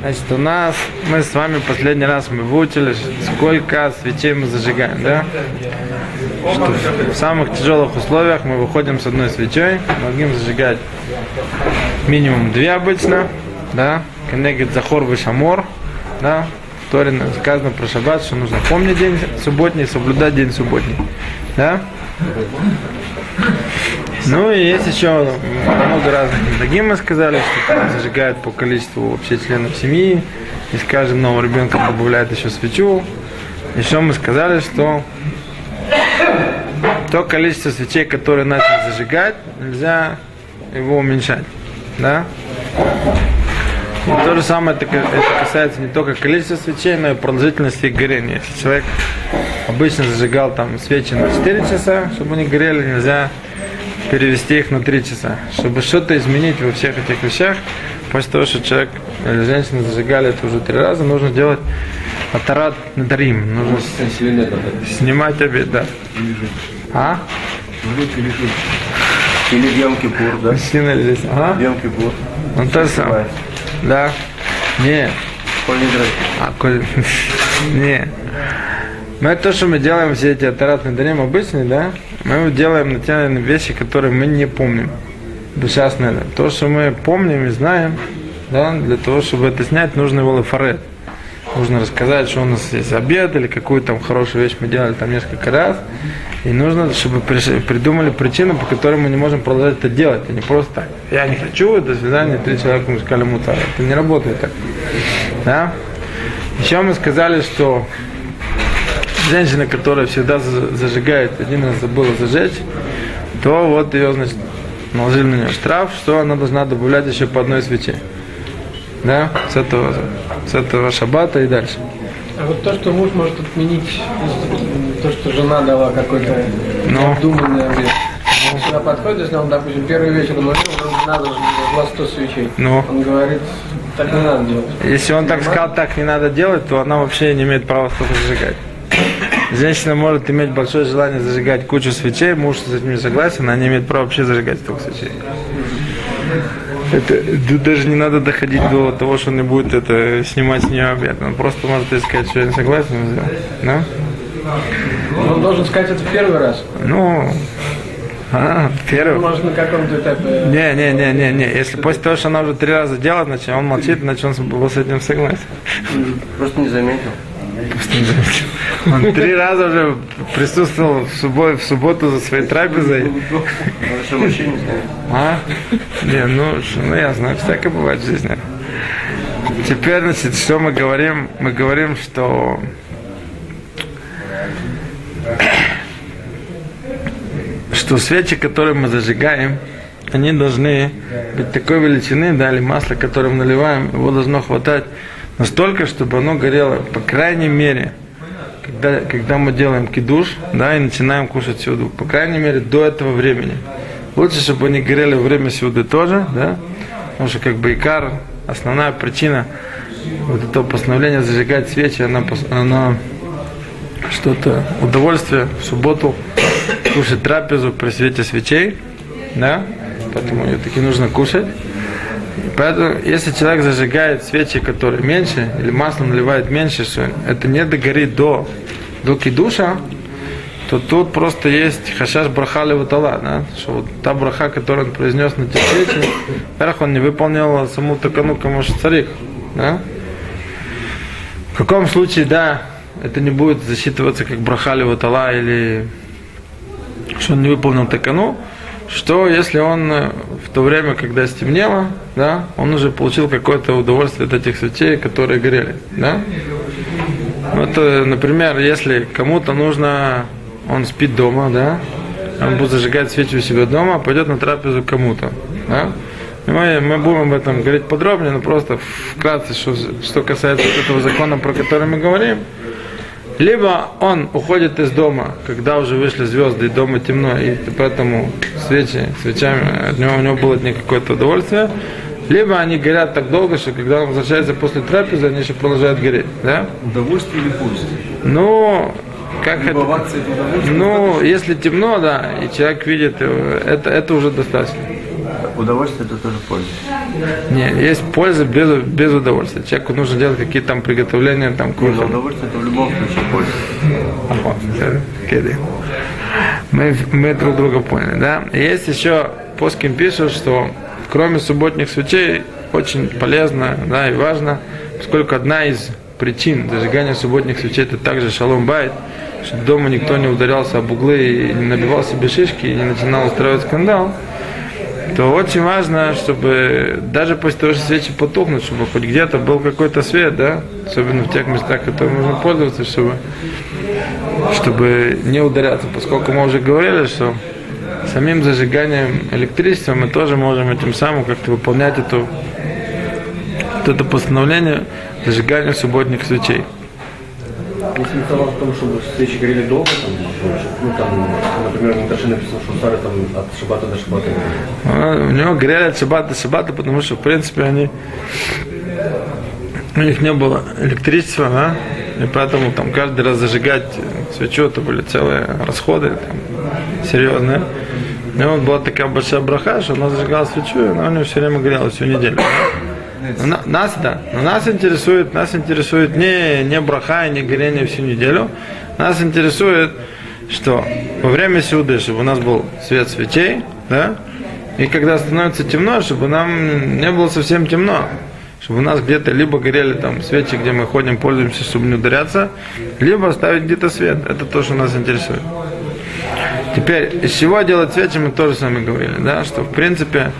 Значит, у нас, мы с вами последний раз мы выучили, сколько свечей мы зажигаем, да? Что в самых тяжелых условиях мы выходим с одной свечой, могим зажигать минимум две обычно, да? Коннегит захор вышамор, да? В Торе сказано про шаббат, что нужно помнить день субботний, соблюдать день субботний, да? Ну и есть еще много разных недогим мы сказали, что там зажигают по количеству вообще членов семьи, и с каждым новым ребенком добавляют еще свечу. Еще мы сказали, что то количество свечей, которые начали зажигать, нельзя его уменьшать. Да? То же самое это, это касается не только количества свечей, но и продолжительности горения. Если человек обычно зажигал там свечи на 4 часа, чтобы они горели, нельзя перевести их на 3 часа. Чтобы что-то изменить во всех этих вещах, после того, что человек или женщина зажигали это уже три раза, нужно делать атарат надарим. Нужно с... снимать обед, да. А? Или в Йом Кипур, да? Мужчина здесь. Ага. В Йом Кипур. Ну то самое. Да. Не. Коль. А, коль... Не. Мы то, что мы делаем все эти атаратные дарим обычные, да, мы делаем на те вещи, которые мы не помним. Сейчас надо. То, что мы помним и знаем, да, для того, чтобы это снять, нужно его лафарет. Нужно рассказать, что у нас есть обед или какую там хорошую вещь мы делали там несколько раз. И нужно, чтобы придумали причину, по которой мы не можем продолжать это делать. Это не просто так. Я не хочу, до свидания, три человека мы сказали муцар. Это не работает так. Да? Еще мы сказали, что женщина, которая всегда зажигает, один раз забыла зажечь, то вот ее, значит, наложили на нее штраф, что она должна добавлять еще по одной свече. Да, с этого, с этого шаббата и дальше. А вот то, что муж может отменить, то, что жена дала какой-то Ну. обдуманный обед. Когда подходит, если он, допустим, первый вечер уложил, он надо глаз 100 свечей. Ну. Он говорит, так не надо делать. Если он так сказал, так не надо делать, то она вообще не имеет права столько зажигать. Женщина может иметь большое желание зажигать кучу свечей, муж с этим не согласен, она не имеет права вообще зажигать столько свечей. Это, тут даже не надо доходить до того, что он не будет это снимать с нее обед. Он просто может ей сказать, что я не согласен, и сделать. Да? Он должен сказать это в первый раз. Ну, а, первый. Может, на каком-то этапе. Не, не, не, не, не. Если после того, что она уже три раза делает, значит, он молчит, значит, он был с этим согласен. Просто не заметил. Он три раза уже присутствовал в субботу, в субботу за своей трапезой. А? Не, ну, ну я знаю, всякое бывает в жизни. Теперь, значит, что мы говорим? Мы говорим, что что свечи, которые мы зажигаем, они должны быть такой величины, да, или масло, которое мы наливаем, его должно хватать настолько, чтобы оно горело, по крайней мере, когда, когда мы делаем кидуш, да, и начинаем кушать сюду, по крайней мере, до этого времени. Лучше, чтобы они горели во время сюды тоже, да, потому что как бы икар, основная причина вот этого постановления зажигать свечи, она, она что-то, удовольствие в субботу кушать трапезу при свете свечей, да, поэтому ее таки нужно кушать. Поэтому, если человек зажигает свечи, которые меньше, или масло наливает меньше, что это не догорит до, до кидуша, то тут просто есть хашаш браха леватала, да? что вот та браха, которую он произнес на те свечи, во-первых, он не выполнил саму такану кому царик, да? В каком случае, да, это не будет засчитываться как браха леватала или что он не выполнил такану, что если он э, в то время, когда стемнело, да, он уже получил какое-то удовольствие от этих свечей, которые горели, да? Вот, э, например, если кому-то нужно, он спит дома, да, он будет зажигать свечи у себя дома, пойдет на трапезу кому-то, да? И Мы, мы будем об этом говорить подробнее, но просто вкратце, что, что касается этого закона, про который мы говорим. Либо он уходит из дома, когда уже вышли звезды, и дома темно, и поэтому свечи, свечами от него, у него было них какое-то удовольствие. Либо они горят так долго, что когда он возвращается после трапезы, они еще продолжают гореть. Да? Удовольствие или польза? Ну, как Либо это? Ну, если темно, да, и человек видит, э, это, это уже достаточно. Удовольствие это тоже польза. Не, есть польза без, без удовольствия. Человеку нужно делать какие-то там приготовления там, к Но выходу. удовольствие это в любом случае польза. Ага, киды. Мы, мы друг друга поняли, да? Есть еще, Поскин пишет, что кроме субботних свечей очень полезно, да, и важно, поскольку одна из причин зажигания субботних свечей это также шалом байт, чтобы дома никто не ударялся об углы и не набивал себе шишки и не начинал устраивать скандал, то очень важно, чтобы даже после того, что свечи потухнут, чтобы хоть где-то был какой-то свет, да, особенно в тех местах, которыми можно пользоваться, чтобы чтобы не ударяться, поскольку мы уже говорили, что самим зажиганием электричества мы тоже можем этим самым как-то выполнять эту, вот это постановление зажигания субботних свечей. Если в том, чтобы свечи горели долго, там, ну там, например, на Таше что Сара там от шабата до шабата. А, У него горели от шабата до шабата, потому что, в принципе, они у них не было электричества, да, и поэтому там каждый раз зажигать свечу, это были целые расходы там, серьезные. И вот была такая большая браха, что она зажигала свечу, и она у нее все время горела всю неделю. Но на- нас, да, но нас интересует, нас интересует не, не браха и не горение всю неделю. Нас интересует, что во время сюды, чтобы у нас был свет свечей, да, и когда становится темно, чтобы нам не было совсем темно, чтобы у нас где-то либо горели там свечи, где мы ходим, пользуемся, чтобы не ударяться, либо оставить где-то свет. Это то, что нас интересует. Теперь, из чего делать свечи, мы тоже с вами говорили, да, что в принципе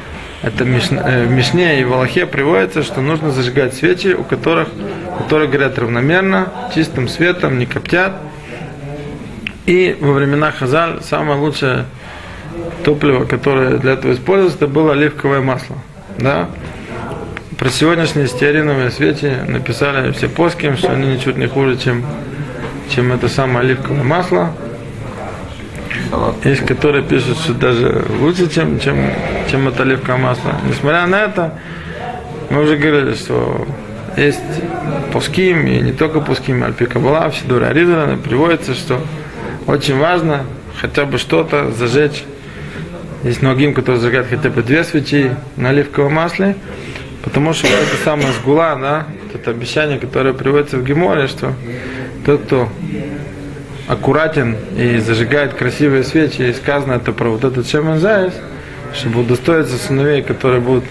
это в Мишне, э, и в Аллахе приводится, что нужно зажигать свечи, у которых, которые горят равномерно, чистым светом, не коптят. И во времена Хазаль самое лучшее топливо, которое для этого используется, это было оливковое масло. Да? Про сегодняшние стеариновые свечи написали все поски, что они ничуть не хуже, чем, чем это самое оливковое масло. Есть, которые пишут, что даже лучше, чем, чем, чем это оливковое масло. Несмотря на это, мы уже говорили, что есть пуским, и не только пуским, альпика была, в Сидуре Аризалана приводится, что очень важно хотя бы что-то зажечь. Есть многим, которые зажигают хотя бы две свечи на оливковом масле, потому что вот это самое сгула, вот это обещание, которое приводится в Геморе, что тот, кто аккуратен и зажигает красивые свечи, и сказано это про вот этот Шемен Зайс, чтобы удостоиться сыновей, которые будут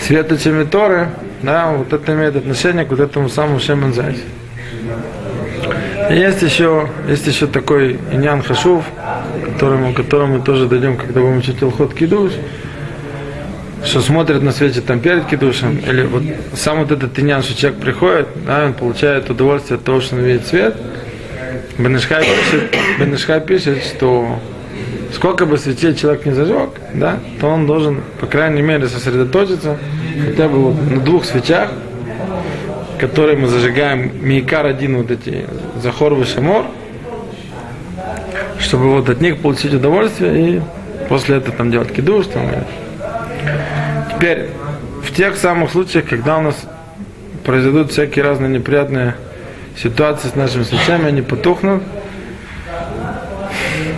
светочами Торы, да, вот это имеет отношение к вот этому самому Шемен Зайс. Есть еще, есть еще такой Иньян Хашув, которому, которому мы тоже дойдем, когда будем учить Илхот Кидуш, что смотрит на свечи там перед кидушем, или вот сам вот этот иньян, что человек приходит, да, он получает удовольствие от того, что он видит свет. Бенешхай пишет, Бенешхай пишет, что сколько бы свечей человек не зажег, да, то он должен, по крайней мере, сосредоточиться хотя бы вот на двух свечах, которые мы зажигаем мейкар один вот эти захор шамор, чтобы вот от них получить удовольствие и после этого там делать кидуш там. Теперь в тех самых случаях, когда у нас произойдут всякие разные неприятные ситуации с нашими свечами, они потухнут,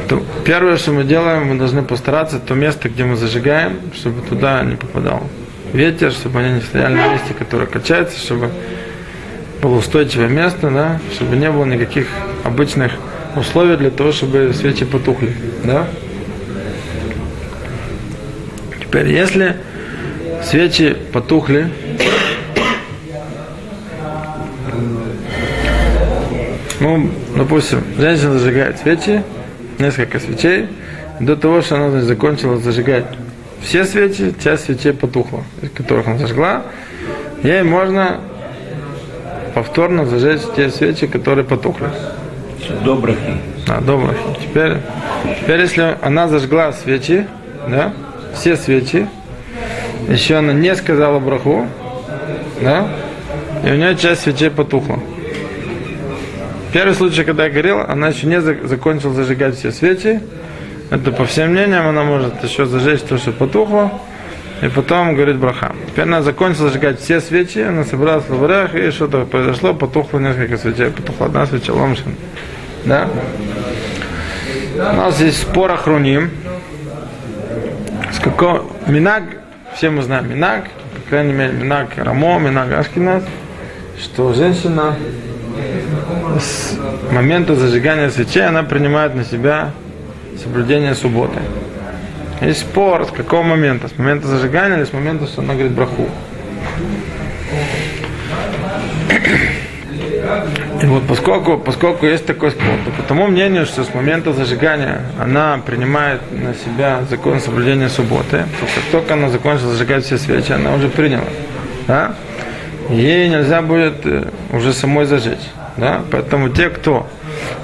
то первое, что мы делаем, мы должны постараться то место, где мы зажигаем, чтобы туда не попадал ветер, чтобы они не стояли на месте, которое качается, чтобы было устойчивое место, да, чтобы не было никаких обычных условий для того, чтобы свечи потухли. Да? Теперь, если свечи потухли, ну, допустим, женщина зажигает свечи, несколько свечей, до того, что она значит, закончила зажигать все свечи, часть свечей потухла, из которых она зажгла, ей можно повторно зажечь те свечи, которые потухли. Добрых. А, добро. Теперь, теперь, если она зажгла свечи, да, все свечи, еще она не сказала браху, да, и у нее часть свечей потухла. Первый случай, когда я горел, она еще не за- закончила зажигать все свечи. Это по всем мнениям, она может еще зажечь то, что потухло, и потом говорит браха. Теперь она закончила зажигать все свечи, она собралась в лаврах, и что-то произошло, потухло несколько свечей, потухла одна свеча, ломшин. Да? У нас есть спор Ахруним, С какого Минаг, все мы знаем Минаг, по крайней мере Минаг Рамо, Минаг Ашкинас, что женщина с момента зажигания свечей она принимает на себя соблюдение субботы. Есть спор, с какого момента? С момента зажигания или с момента, что она говорит браху? И вот поскольку, поскольку есть такой спор, то по тому мнению, что с момента зажигания она принимает на себя закон соблюдения субботы, то как только она закончила зажигать все свечи, она уже приняла. Да? Ей нельзя будет э, уже самой зажечь. Да? Поэтому те, кто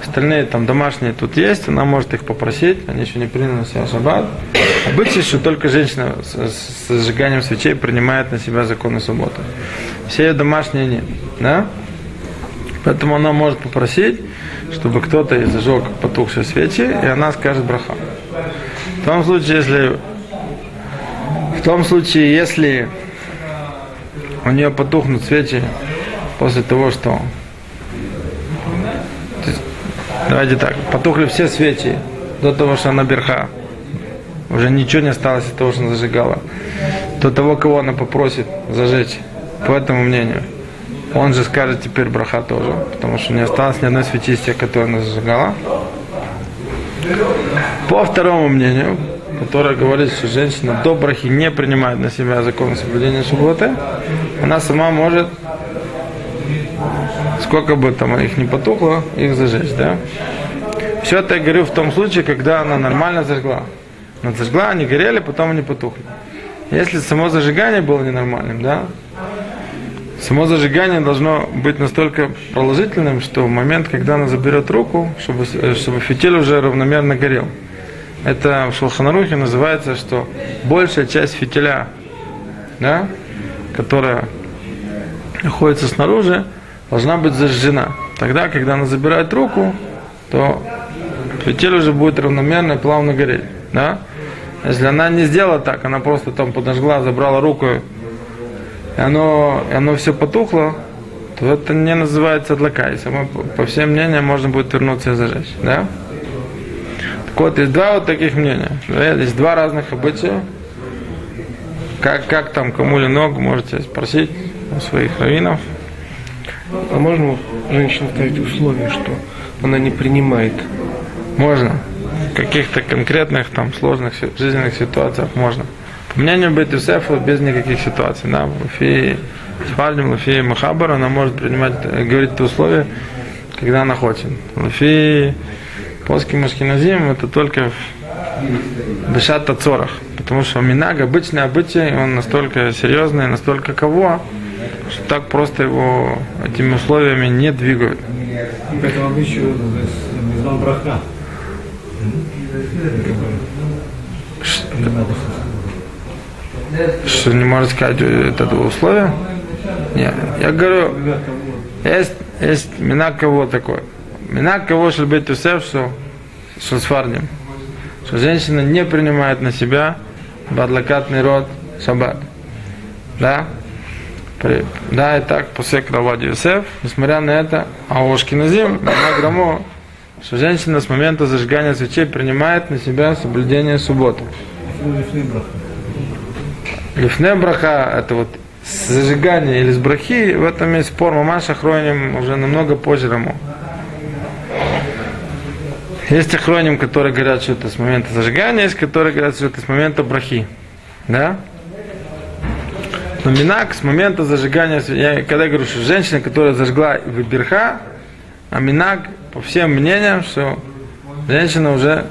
остальные там домашние тут есть, она может их попросить, они еще не приняли на себя шаббат. Обычно, что только женщина с, с зажиганием свечей принимает на себя законы субботы. Все ее домашние нет. Да? Поэтому она может попросить, чтобы кто-то зажег потухшие свечи, и она скажет браха. В том случае, если в том случае, если у нее потухнут свечи после того, что давайте так, потухли все свечи до того, что она берха, уже ничего не осталось от того, что она зажигала, до того, кого она попросит зажечь, по этому мнению – он же скажет теперь браха тоже, потому что не осталось ни одной свечи из тех, которые она зажигала. По второму мнению, которое говорит, что женщина до брахи не принимает на себя закон соблюдения субботы, она сама может, сколько бы там их не потухло, их зажечь, да? Все это я говорю в том случае, когда она нормально зажгла. Она зажгла, они горели, потом они потухли. Если само зажигание было ненормальным, да, Само зажигание должно быть настолько продолжительным, что в момент, когда она заберет руку, чтобы, э, чтобы фитиль уже равномерно горел. Это в Шулханарухе называется, что большая часть фитиля, да, которая находится снаружи, должна быть зажжена. Тогда, когда она забирает руку, то фитиль уже будет равномерно и плавно гореть. Да? Если она не сделала так, она просто там подожгла, забрала руку и оно, и оно все потухло, то это не называется адлака. И само, по всем мнениям можно будет вернуться и зажечь. Да? Так вот, есть два вот таких мнения. Да? Есть два разных обычая. Как, как там, кому ли ног, можете спросить у своих раввинов. А можно женщине ставить условие, что она не принимает? Можно. В каких-то конкретных там сложных жизненных ситуациях можно. По мнению Бет Юсефа, без никаких ситуаций. Да, Уфе, Сфальдим, Уфе, Махабар, она может принимать, говорить это условия, когда она хочет. Уфе, Плоский Машкиназим, это только в Бешат Тацорах. Потому что Минаг, обычный обычай, он настолько серьезный, настолько кого, что так просто его этими условиями не двигают. Поэтому обычаю Мизман Браха. Что не может сказать это условие? Нет, я говорю, есть, есть мина кого такой. Мина кого чтобы быть усев, что, фардим. Что женщина не принимает на себя бадлакатный род шаббат. Да? Да, и так, после Кравади Юсеф, несмотря на это, а на грамму, что женщина с момента зажигания свечей принимает на себя соблюдение субботы. Лифне браха, это вот с зажигания или с брахи, в этом есть спор. Мамаша хроним уже намного позже Раму. Есть охроним, которые говорят, что это с момента зажигания, есть, которые говорят, что это с момента брахи. Да? Но минак с момента зажигания, я когда говорю, что женщина, которая зажгла выберха, а минак, по всем мнениям, что женщина уже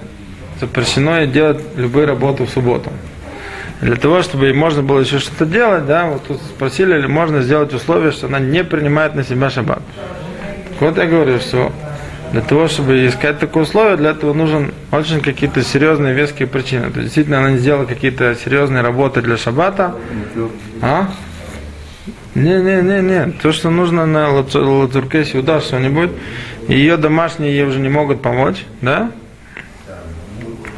запрещено ей делать любые работы в субботу для того, чтобы можно было еще что-то делать, да, вот тут спросили, или можно сделать условие, что она не принимает на себя шаббат. Так вот я говорю, что для того, чтобы искать такое условие, для этого нужен очень какие-то серьезные веские причины. То есть, действительно, она не сделала какие-то серьезные работы для шаббата. А? Не, не, не, не. То, что нужно на лацурке сюда что-нибудь, ее домашние ей уже не могут помочь, да?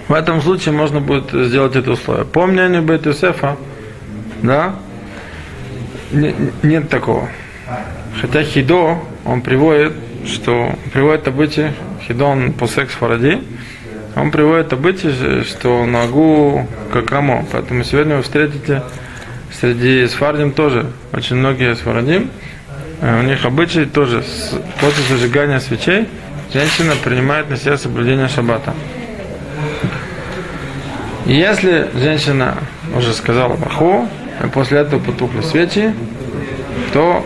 В этом случае можно будет сделать это условие. По мнению Бет Юсефа, да, не, нет такого. Хотя Хидо, он приводит, что приводит обычай, Хидо он по секс фаради, он приводит обычай, что ногу как рамо. Поэтому сегодня вы встретите среди сфардим тоже очень многие сфардим. э, У них обычай тоже после зажигания свечей женщина принимает на себя соблюдение шаббата. Если женщина уже сказала браху, и после этого потухли свечи, то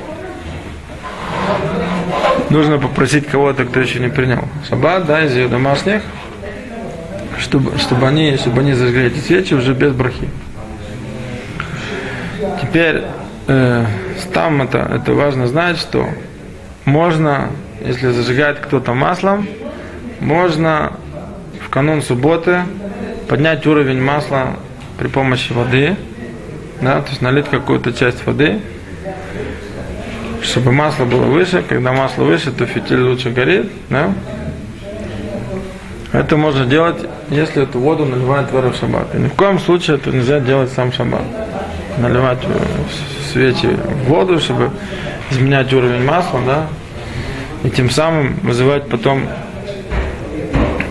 нужно попросить кого-то, кто еще не принял шаббат, да, из ее домашних, чтобы, чтобы, они, чтобы они зажгли эти свечи уже без брахи. Теперь э, там это, это важно знать, что можно, если зажигает кто-то маслом, можно в канун субботы поднять уровень масла при помощи воды, да, то есть налить какую-то часть воды, чтобы масло было выше. Когда масло выше, то фитиль лучше горит. Да? Это можно делать, если эту воду наливают в эру шаббат. И ни в коем случае это нельзя делать сам шаббат. Наливать э, свечи в воду, чтобы изменять уровень масла, да, и тем самым вызывать потом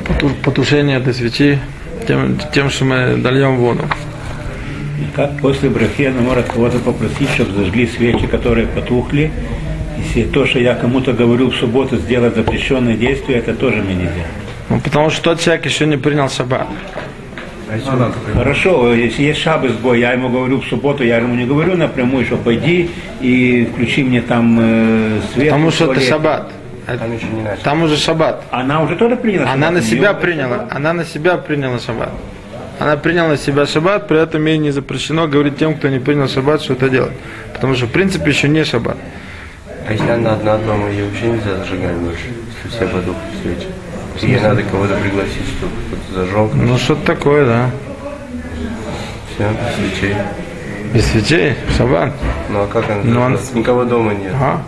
поту- потушение этой свечи тем, тем, что мы дольем воду. Как после брахи она может кого-то попросить, чтобы зажгли свечи, которые потухли. Если то, что я кому-то говорю в субботу сделать запрещенное действие, это тоже мне нельзя. Ну, потому что тот человек еще не принял шаббат. Хорошо, если есть шабы сбой, я ему говорю в субботу, я ему не говорю напрямую, что пойди и включи мне там э, свет. Потому что это шаббат. Там еще не начали. Там уже шаббат. Она уже тоже приняла Она шаббат? на У себя приняла. Она на себя приняла шаббат. Она приняла на себя шаббат, при этом ей не запрещено говорить тем, кто не принял шаббат, что это делать. Потому что в принципе еще не шаббат. А если она одна дома, ее вообще нельзя зажигать больше, если все потухли свечи? Ей надо кого-то пригласить, чтобы кто-то зажег, Ну что-то такое, да. все, свечей. Без свечей, шаббат. Ну а как она? Ну, он-? Никого дома нет. Ага.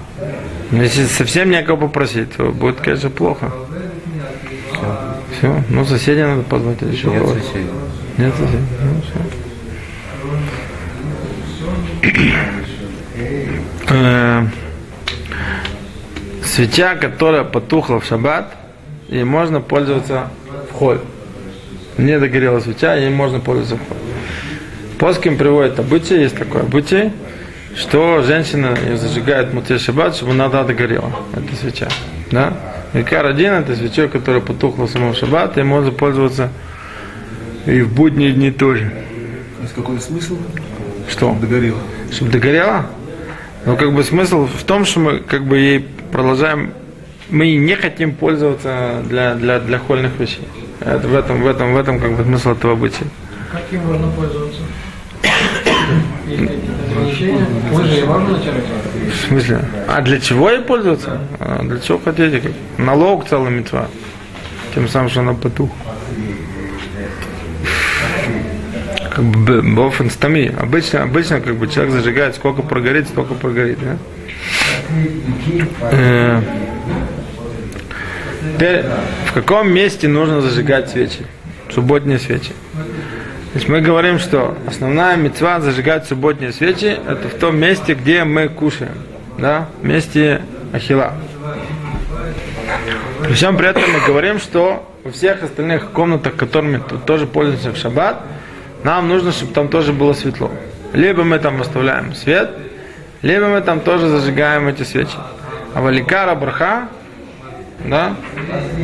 Но если совсем некого попросить, то будет, конечно, плохо. Все. Ну, соседей надо позвать или еще Нет кого-то. соседей. Нет. Ну, всё. Э, Свеча, которая потухла в шаббат, ей можно пользоваться в холь. Не догорела свеча, ей можно пользоваться в холь. Поским приводит обычай, есть такое обычай, что женщина ее зажигает муте шаббат, чтобы она догорела, эта свеча. Да? Икар один, это свечой, которая потухла в самом шаббат, и можно пользоваться и в будние дни тоже. Есть какой смысл? Что? Догорело. Чтобы догорела? Ну, как бы смысл в том, что мы как бы ей продолжаем, мы не хотим пользоваться для, для, для хольных вещей. Это в этом, в этом, в этом как бы смысл этого обычая. Каким можно пользоваться? В смысле? А для чего ей пользоваться? А для чего хотите? Налог целый митцва. Тем самым, что она потух. Как бы бофен. Обычно, обычно как бы человек зажигает, сколько прогорит, столько прогорит. Да? Э, Теперь, в каком месте нужно зажигать свечи? Субботние свечи. То есть мы говорим, что основная мецва зажигать субботние свечи это в том месте, где мы кушаем. Да? Месте ахила. При всем при этом мы говорим, что во всех остальных комнатах, которыми тоже пользуемся в шаббат, нам нужно, чтобы там тоже было светло. Либо мы там оставляем свет, либо мы там тоже зажигаем эти свечи. А валикара браха, да,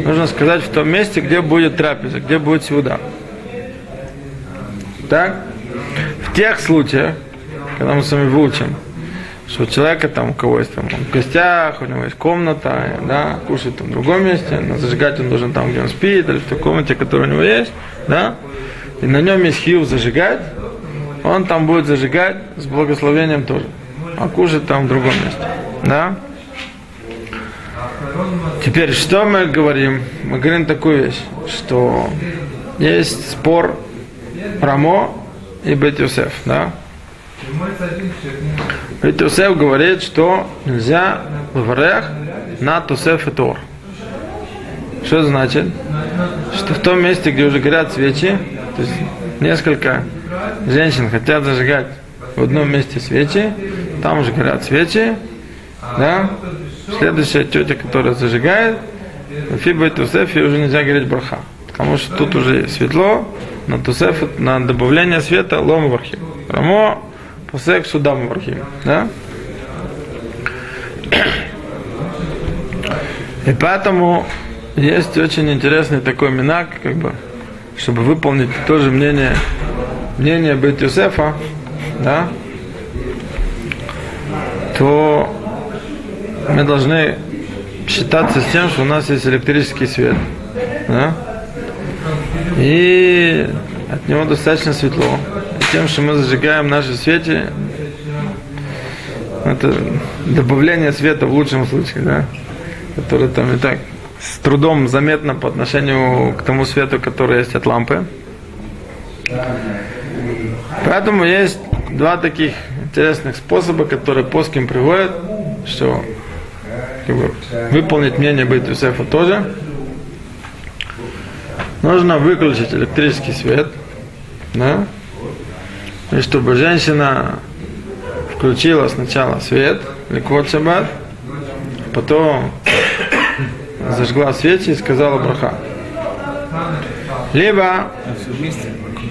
нужно сказать в том месте, где будет трапеза, где будет сюда. Так? В тех случаях, когда мы с вами выучим, что у человека там, у кого есть там, он в гостях, у него есть комната, да, кушает там в другом месте, но зажигать он должен там, где он спит, или в той комнате, которая у него есть, да, и на нем есть хил зажигать, он там будет зажигать с благословением тоже, а кушать там в другом месте, да. Теперь, что мы говорим? Мы говорим такую вещь, что есть спор Рамо и Бет Йосеф, да? Бет Йосеф говорит, что нельзя в рех на Тосеф и Тор. Что значит? Что в том месте, где уже горят свечи, то есть несколько женщин хотят зажигать в одном месте свечи, там уже горят свечи, да? Следующая тетя, которая зажигает, Фи Бет Йосеф, ей уже нельзя говорить браха. потому что тут уже светло, на тусеф, на добавление света лом вархим. Рамо посек судам вархим. Да? И поэтому есть очень интересный такой минак, как бы, чтобы выполнить тоже мнение, мнение Бет Юсефа, да, то мы должны считаться с тем, что у нас есть электрический свет. Да? И от него достаточно светло. И тем, что мы зажигаем наши свечи, это добавление света в лучшем случае, да, который там и так с трудом заметно по отношению к тому свету, который есть от лампы. Поэтому есть два таких интересных способа, которые Поским приводят, что как бы, выполнить мнение Бейт Юсефа тоже. Нужно выключить электрический свет, да, и чтобы женщина включила сначала свет, ликвот потом зажгла свечи и сказала браха. Либо...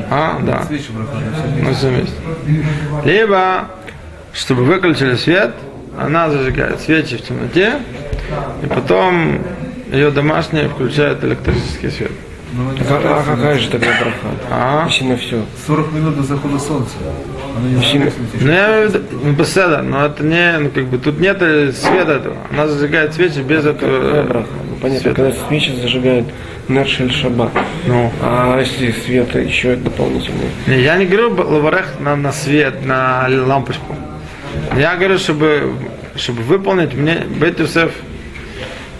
А, да. Проходят все Ну, вместе. Либо, чтобы выключили свет, она зажигает свечи в темноте, и потом ее домашние включают электрический свет. А, а какая же тогда браха? А? Почти на все. 40 минут до захода солнца. Почти на- Ну, я имею в виду, ну, беседа, но это не, ну, как бы, тут нет света этого. Она зажигает свечи без Какая этого браха? Понятно, света. когда свечи зажигают Нершель Шаббат. Ну. А если свет еще дополнительный? Не, я не говорю лаварех на, на свет, на лампочку. Я говорю, чтобы, чтобы выполнить мне Бет Юсеф,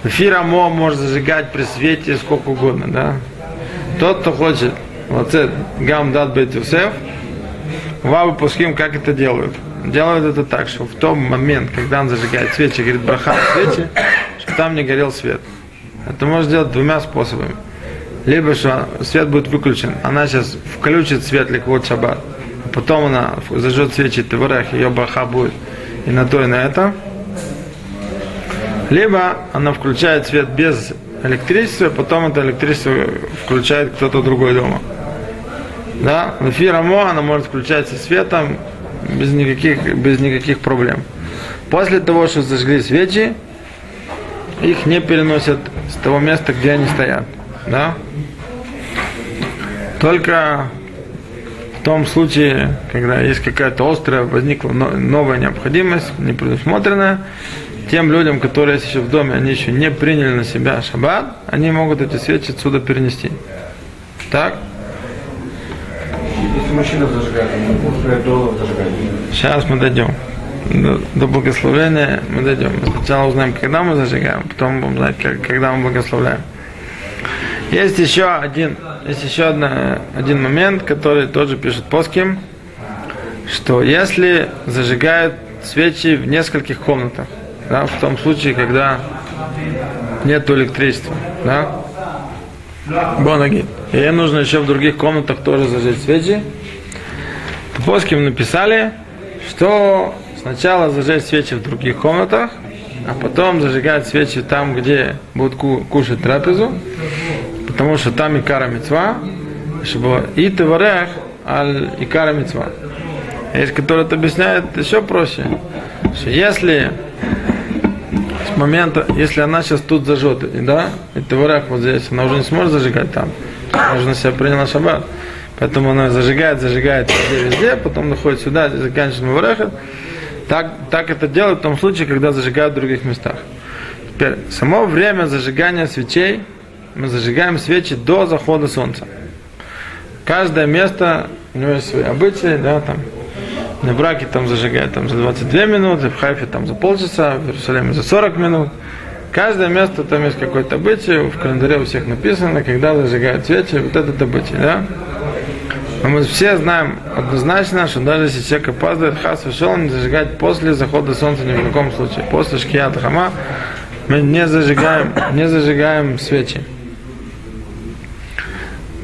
эфир Амо может зажигать при свете сколько угодно, да? Тот, кто хочет, вот это гам дат Бет Юсеф, Вавы Пуским, как это делают? Делают это так, что в том момент, когда он зажигает свечи, говорит браха свечи, чтобы там не горел свет. Это можно сделать двумя способами. Либо что свет будет выключен, она сейчас включит свет ликвот шаббат, а потом она зажжет свечи Теварех, ее браха будет и на то, и на это. Либо она включает свет без электричества, потом это электричество включает кто-то другой дома. Да, в эфир Амо она может включать светом без никаких, без никаких проблем. После того, что зажгли свечи, их не переносят с того места, где они стоят. Да? Только в том случае, когда есть какая-то острая, возникла но- новая необходимость, не предусмотренная, тем людям, которые есть еще в доме, они еще не приняли на себя шаббат, они могут эти свечи отсюда перенести. Так? Если мужчина зажигает, он может долларов зажигать. Сейчас мы дойдем. До, до благословения мы дойдем. Мы сначала узнаем, когда мы зажигаем, потом будем знать, как- когда мы благословляем. Есть еще один, есть еще одна, один момент, который тоже пишет Поским, что если зажигают свечи в нескольких комнатах, да, в том случае, когда нет электричества, да, Бонаги. И ей нужно еще в других комнатах тоже зажечь свечи. Поским написали, что сначала зажечь свечи в других комнатах, а потом зажигать свечи там, где будут ку- кушать трапезу, потому что там икара мецва, чтобы и теварех, аль икара мецва. Есть, который это объясняет еще проще, что если с момента, если она сейчас тут зажжет, да, и теварех вот здесь, она уже не сможет зажигать там, на себя приняла шаббат. Поэтому она зажигает, зажигает везде, везде, потом находит сюда, и заканчивает Мавареха. Так, так это делают в том случае, когда зажигают в других местах. Теперь, само время зажигания свечей, мы зажигаем свечи до захода солнца. Каждое место, у него есть свои обычаи, да, там, на браке там зажигают там, за 22 минуты, в Хайфе там за полчаса, в Иерусалиме за 40 минут. Каждое место там есть какой-то обычай, в календаре у всех написано, когда зажигают свечи, вот этот обычай, да. Но мы все знаем однозначно, что даже если человек опаздывает, хас вышел, не зажигать после захода солнца ни в каком случае. После шкият хама мы не зажигаем, не зажигаем свечи.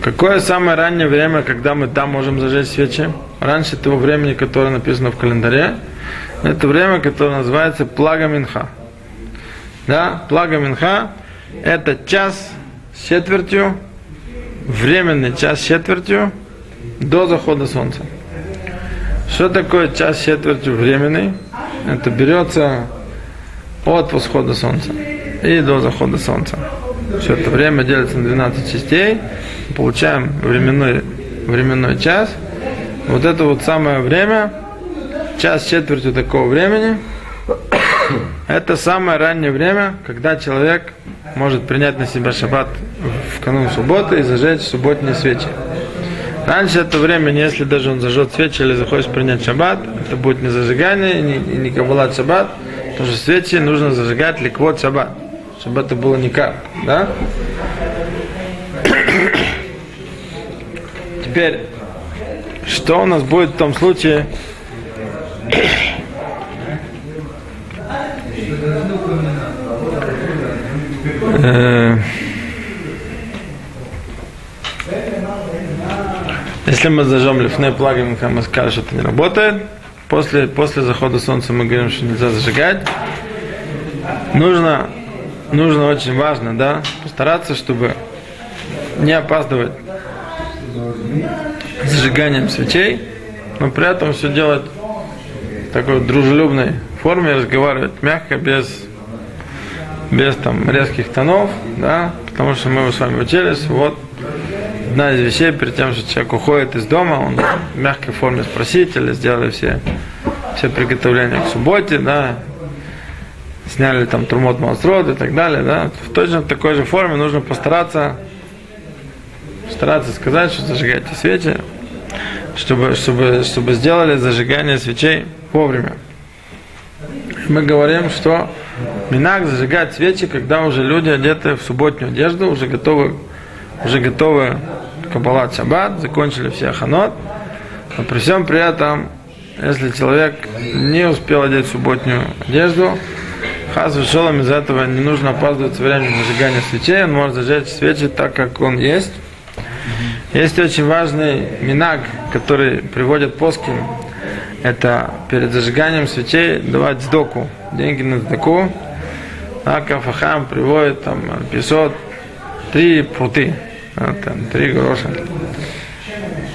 Какое самое раннее время, когда мы там можем зажечь свечи? Раньше того времени, которое написано в календаре, это время, которое называется Плага Минха. Да, Плага Минха – это час с четвертью временный час с четвертью до захода солнца. Что такое час с четвертью временный? Это берется от восхода солнца и до захода солнца. Все это время делится на 12 частей. Получаем временной, временной час. Вот это вот самое время, час с четвертью такого времени, это самое раннее время, когда человек может принять на себя шаббат в канун субботы и зажечь субботние свечи. Раньше это время, если даже он зажжет свечи или захочет принять шаббат, это будет не зажигание, не, не каббалат шаббат, потому что свечи нужно зажигать ликвот шаббат, чтобы это было никак, да? Теперь, что у нас будет в том случае, Э, Если мы зажжем лифны плагин, мы скажем, что это не работает. После, после захода солнца мы говорим, что нельзя зажигать. Нужно, нужно очень важно, да, постараться, чтобы не опаздывать зажиганием свечей, но при этом все делать в такой дружелюбной форме, разговаривать мягко, без без там резких тонов, да, потому что мы с вами учились, вот одна из вещей, перед тем, что человек уходит из дома, он в мягкой форме спросить или сделали все, все приготовления к субботе, да, сняли там турмот монстрод и так далее, да, в точно такой же форме нужно постараться стараться сказать, что зажигайте свечи, чтобы, чтобы, чтобы сделали зажигание свечей вовремя. Мы говорим, что Минак зажигать свечи, когда уже люди одеты в субботнюю одежду, уже готовы, уже готовы кабалат шаббат, закончили все ханот. Но при всем при этом, если человек не успел одеть субботнюю одежду, хаз шолом из этого не нужно опаздывать со зажигания свечей, он может зажечь свечи так, как он есть. Есть очень важный минак, который приводит поским, это перед зажиганием свечей давать сдоку, деньги на сдоку. А Кафахам приводит там 500, три пруты, а, там, три гроша.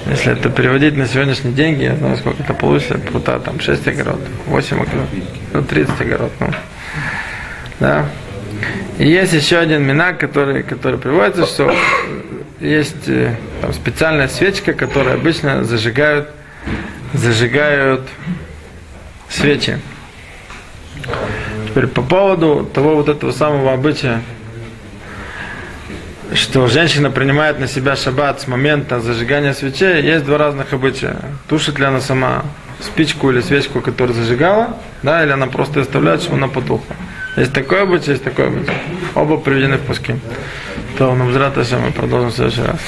Если это переводить на сегодняшние деньги, я знаю, сколько это получится, прута, там 6 огород, 8 огород, ну 30 огород, ну. Да. И есть еще один минак, который, который приводится, что есть э, там, специальная свечка, которую обычно зажигают зажигают свечи. Теперь по поводу того вот этого самого обычая, что женщина принимает на себя шаббат с момента зажигания свечей, есть два разных обычая. Тушит ли она сама спичку или свечку, которую зажигала, да, или она просто оставляет, чтобы она потухла. Есть такое обычай, есть такое обычай. Оба приведены в пуски. То, на мы продолжим в следующий раз.